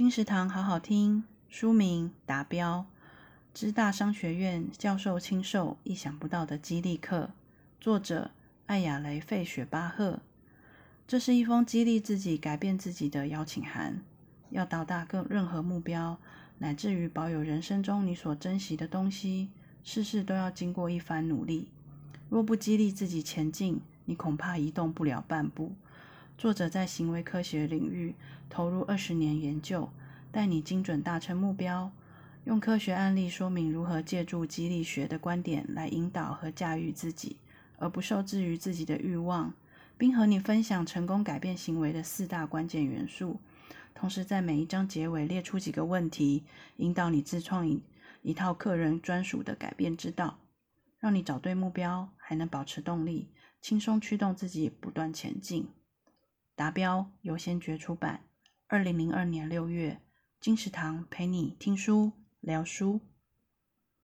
金石堂好好听，书名《达标》，知大商学院教授亲授意想不到的激励课，作者艾雅雷费雪巴赫。这是一封激励自己改变自己的邀请函。要到达更任何目标，乃至于保有人生中你所珍惜的东西，事事都要经过一番努力。若不激励自己前进，你恐怕移动不了半步。作者在行为科学领域投入二十年研究，带你精准达成目标，用科学案例说明如何借助激励学的观点来引导和驾驭自己，而不受制于自己的欲望，并和你分享成功改变行为的四大关键元素。同时，在每一章结尾列出几个问题，引导你自创一一套个人专属的改变之道，让你找对目标，还能保持动力，轻松驱动自己不断前进。达标优先觉出版，二零零二年六月，金石堂陪你听书聊书。